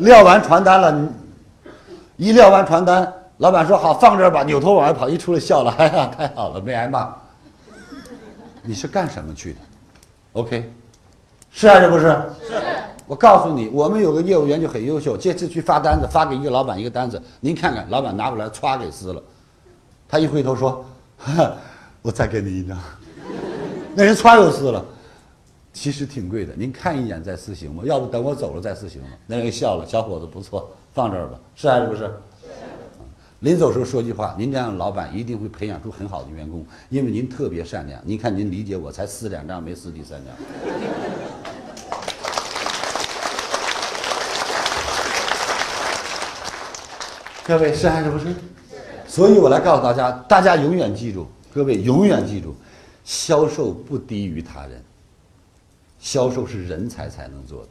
撂完传单了，你一撂完传单，老板说好放这儿吧，扭头往外跑，一出来笑了，哎呀，太好了，没挨骂。你是干什么去的？OK，是还是不是？是。我告诉你，我们有个业务员就很优秀，这次去发单子，发给一个老板一个单子，您看看，老板拿过来歘给撕了，他一回头说，我再给你一张，那人歘又撕了，其实挺贵的，您看一眼再私行吗？要不等我走了再私行吗？那人笑了，小伙子不错，放这儿吧，是还是不是？临走时候说句话，您这样的老板一定会培养出很好的员工，因为您特别善良。您看您理解我，才撕两张，没撕第三张。各位是还是不是？所以我来告诉大家，大家永远记住，各位永远记住，销售不低于他人。销售是人才才能做的。